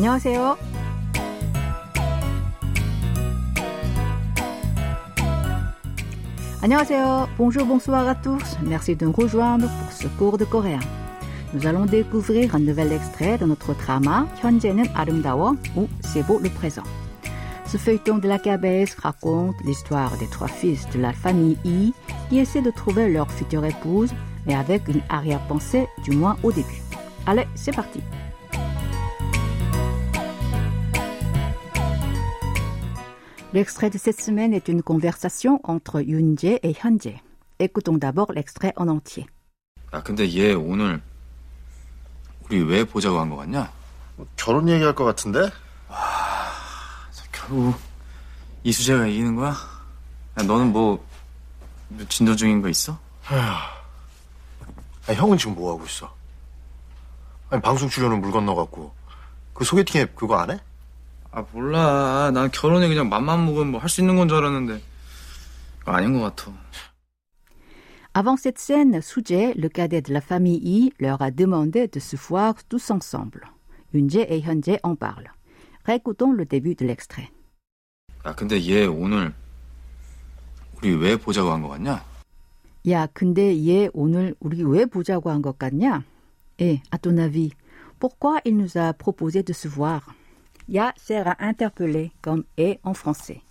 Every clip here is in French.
안녕하세요. 안녕하세요. Bonjour, bonsoir à tous. Merci de nous rejoindre pour ce cours de coréen. Nous allons découvrir un nouvel extrait de notre drama 현재는 아름다워 ou C'est beau le présent. Ce feuilleton de la cabesse raconte l'histoire des trois fils de la famille I qui essaient de trouver leur future épouse, mais avec une arrière-pensée, du moins au début. Allez, c'est parti. L'extrait de cette semaine est une conversation entre Yoonjae et Hyunjae. Écoutons d'abord l'extrait en entier. 아 근데 얘 오늘 우리 왜 보자고 한 거 같냐? 뭐 결혼 얘기할 것 같은데? 결국 이수재가 이기는 거야? 야, 너는 뭐 진도 중인 거 있어? 아니, 형은 지금 뭐 하고 있어? 아니 방송 출연은 물 건너갔고 그 소개팅 앱 그거 안 해? 아 몰라 난 결혼에 그냥 맘만 먹으면 뭐 할 수 있는 건 줄 알았는데 그거 아닌 것 같아 Avant cette scène, Suje, le cadet de la famille I, leur a demandé de se voir tous ensemble. Yoonjae et Hyunjae en parlent. Récoutons le début de l'extrait. 아 근데 얘 오늘 우리 왜 보자고 한 거 같냐? 야, 근데 얘 오늘 우리 왜 보자고 한 것 같냐? Et, à ton avis, pourquoi il nous a proposé de se voir? ya sert à interpeller comme est en français.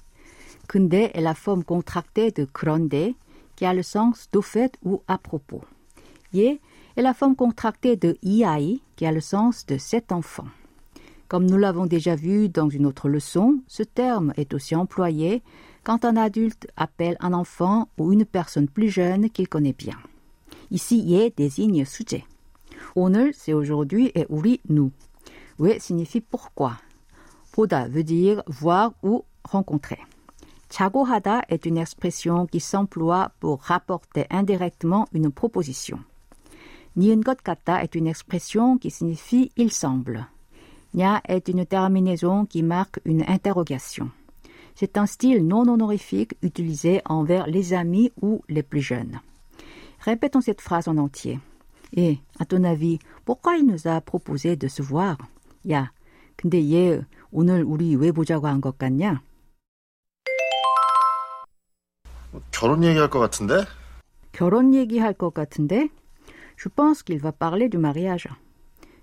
Kunde est la forme contractée de grande qui a le sens d'au fait ou à propos. Ye est la forme contractée de iai qui a le sens de cet enfant. Comme nous l'avons déjà vu dans une autre leçon, ce terme est aussi employé quand un adulte appelle un enfant ou une personne plus jeune qu'il connaît bien. Ici, ye désigne sujet. Honor, c'est aujourd'hui et uri, nous. We signifie pourquoi, 보다 veut dire voir ou rencontrer. Chagohada est une expression qui s'emploie pour rapporter indirectement une proposition. Niengotkata est une expression qui signifie il semble. Nya est une terminaison qui marque une interrogation. C'est un style non honorifique utilisé envers les amis ou les plus jeunes. Répétons cette phrase en entier. Et, à ton avis, pourquoi il nous a proposé de se voir? Ya, yeah. 오늘 우리 왜 보자고 한 것 같냐? 뭐 결혼 얘기할 것 같은데? 결혼 얘기할 것 같은데? Je pense qu'il va parler du mariage.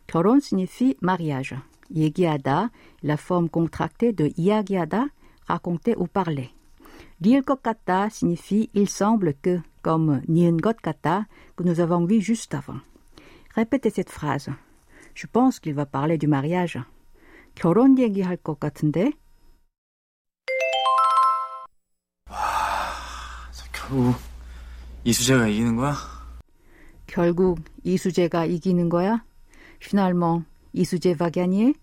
결혼 signifie mariage. 얘기하다, la forme contractée de 이야기하다, raconter ou parler. 리을 것 같다 signifie il semble que, comme 니은 것 같다, que nous avons vu juste avant. Répétez cette phrase. Je pense qu'il va parler du mariage. 결혼 얘기할 것 같은데? 결국 이수재가 이기는 거야? 결국 이수재가 이기는 거야? Finalement, 이수재 va gagner?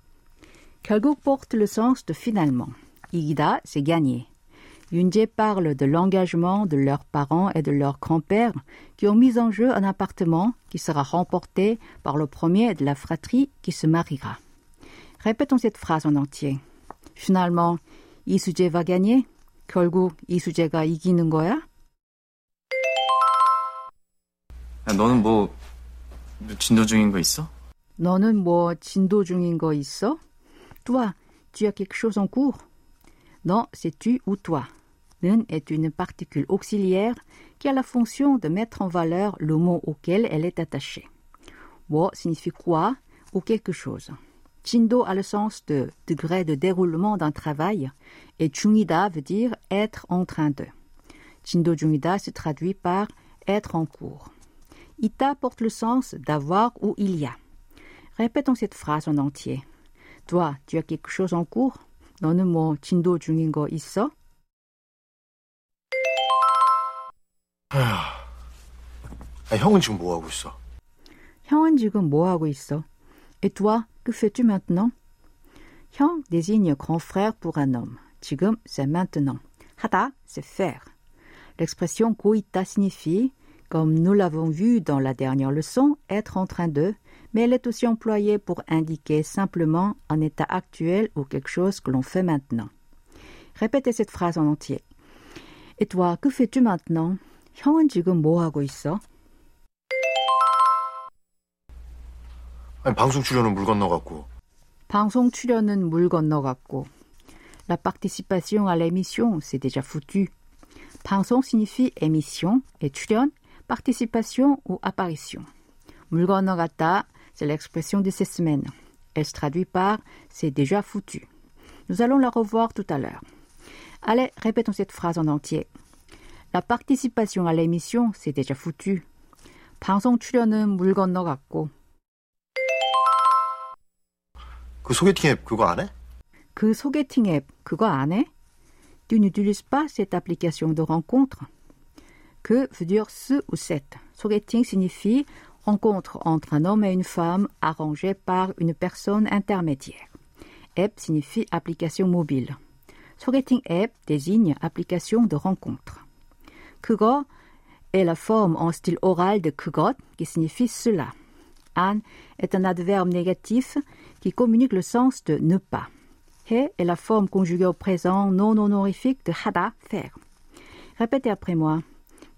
결국 porte le sens de finalement. 이기다, c'est gagner. Yunjae parle de l'engagement de leurs parents et de leurs grands-pères qui ont mis en jeu un appartement qui sera remporté par le premier de la fratrie qui se mariera. Répétons cette phrase en entier. Finalement, 이수재 va gagner? 결국 이수재가 이기는 거야? 야, 너는 뭐 진도 중인 거 있어? 너는 뭐 진도 중인 거 있어? Toi, tu as quelque chose en cours? Non, c'est tu ou toi. 는 est une particule auxiliaire qui a la fonction de mettre en valeur le mot auquel elle est attachée. 뭐 signifie quoi ou quelque chose. 진도 a le sens de degré de déroulement d'un travail et 중이다 veut dire être en train de. 진도 중이다 se traduit par être en cours. Ita porte le sens d'avoir ou il y a. Répétons cette phrase en entier. Toi, tu as quelque chose en cours? 너는 뭐 진도 중인 거 있어? 아니, 형은 지금 뭐 하고 있어? 형은 지금 뭐 하고 있어? Et toi, que fais-tu maintenant? 형 désigne grand frère pour un homme. 지금, c'est maintenant. 하다, c'est faire. L'expression 고있다 signifie, comme nous l'avons vu dans la dernière leçon, être en train de, mais elle est aussi employée pour indiquer simplement un état actuel ou quelque chose que l'on fait maintenant. Répétez cette phrase en entier. Et toi, que fais-tu maintenant? 형은 지금 뭐 하고 있어? 아니 방송 출연은 물 건너갔고 방송 출연은 물 건너갔고. La participation à l'émission, c'est déjà foutu. 방송 signifie émission et 출연, participation ou apparition. 물 건너갔다, c'est l'expression de ces semaines. Elle se traduit par c'est déjà foutu. Nous allons la revoir tout à l'heure. Allez, répétons cette phrase en entier. La participation à l'émission, c'est déjà foutu. 방송 출연은 물 건너갔고. 그 소개팅 앱 그거 안 해? 그 소개팅 앱 그거 안 해? Tu n'utilises pas cette application de rencontre? Que veut dire ce ou cette. Sogeting signifie rencontre entre un homme et une femme arrangée par une personne intermédiaire. App signifie application mobile. Sogeting app désigne application de rencontre. 그거 est la forme en style oral de 그것 qui signifie cela. An est un adverbe négatif qui communique le sens de ne pas. He est la forme conjuguée au présent non honorifique de 하다, faire. Répétez après moi.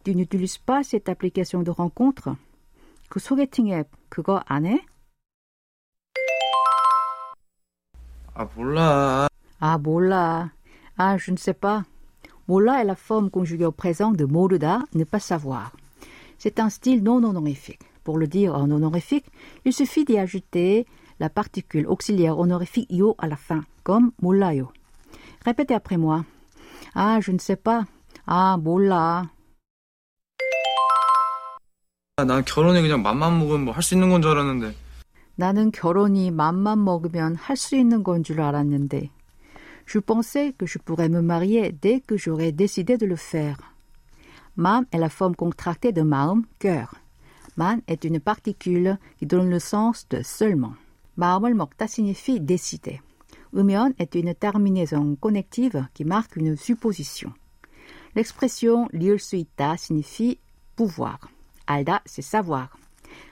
Tu n'utilises pas cette application de rencontre? 그 소개팅 앱 그거 안 해? 아, 몰라. Ah, 몰라. Ah, je ne sais pas. 몰라 est la forme conjuguée au présent de 모르다, ne pas savoir. C'est un style non honorifique. Pour le dire en honorifique, il suffit d'y ajouter la particule auxiliaire honorifique yo à la fin, comme 몰라요. Répétez après moi. Ah, je ne sais pas. Ah, 몰라. 아, 난 결혼에 그냥 맘만 먹으면 뭐 할 수 있는 건 줄 알았는데. 나는 결혼이 맘만 먹으면 할 수 있는 건 줄 알았는데. Je pensais que je pourrais me marier dès que j'aurais décidé de le faire. Mam est la forme contractée de maum, cœur. Man est une particule qui donne le sens de seulement. 마음을 먹다 signifie décider. 으면 est une terminaison connective qui marque une supposition. L'expression li을 수 있다 signifie pouvoir. 알다, c'est savoir.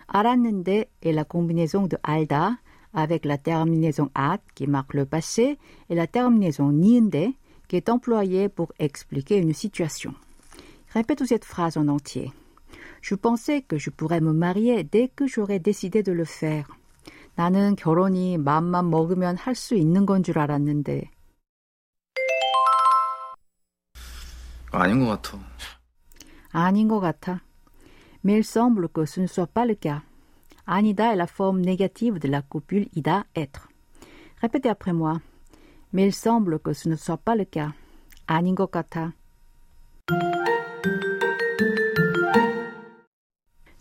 알았는데 est la combinaison de 알다 avec la terminaison at qui marque le passé et la terminaison niende qui est employée pour expliquer une situation. Répète cette phrase en entier. Je pensais que je pourrais me marier dès que j'aurais décidé de le faire. 나는 결혼이 마음만 먹으면 할 수 있는 건 줄 알았는데. 아닌 것 같아. 아닌 것 같아. Mais il semble que ce ne soit pas le cas. Anida est la forme négative de la copule ida être. Répétez après moi. Mais il semble que ce ne soit pas le cas. 아닌 것 같아.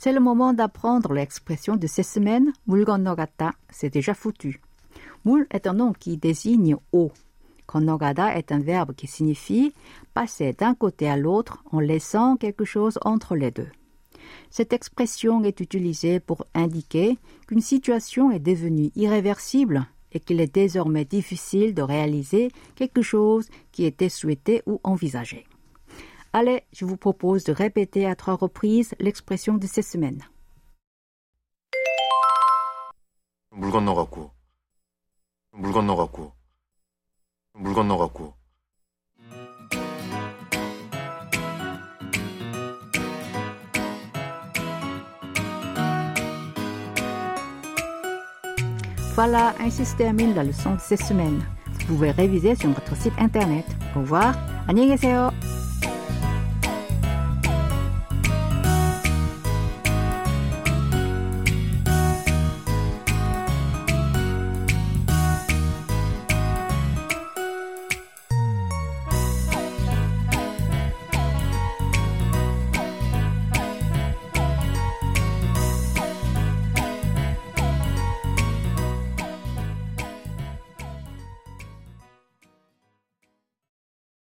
C'est le moment d'apprendre l'expression de ces semaines, mulgonogata, c'est déjà foutu. Mul est un nom qui désigne eau. Konogada est un verbe qui signifie passer d'un côté à l'autre en laissant quelque chose entre les deux. Cette expression est utilisée pour indiquer qu'une situation est devenue irréversible et qu'il est désormais difficile de réaliser quelque chose qui était souhaité ou envisagé. Allez, je vous propose de répéter à trois reprises l'expression de ces semaines. 물 건너갔고 물 건너갔고 물 건너갔고 Voilà, ainsi se termine la leçon de ces semaines. Vous pouvez réviser sur notre site internet. Au revoir, 안녕히 계세요.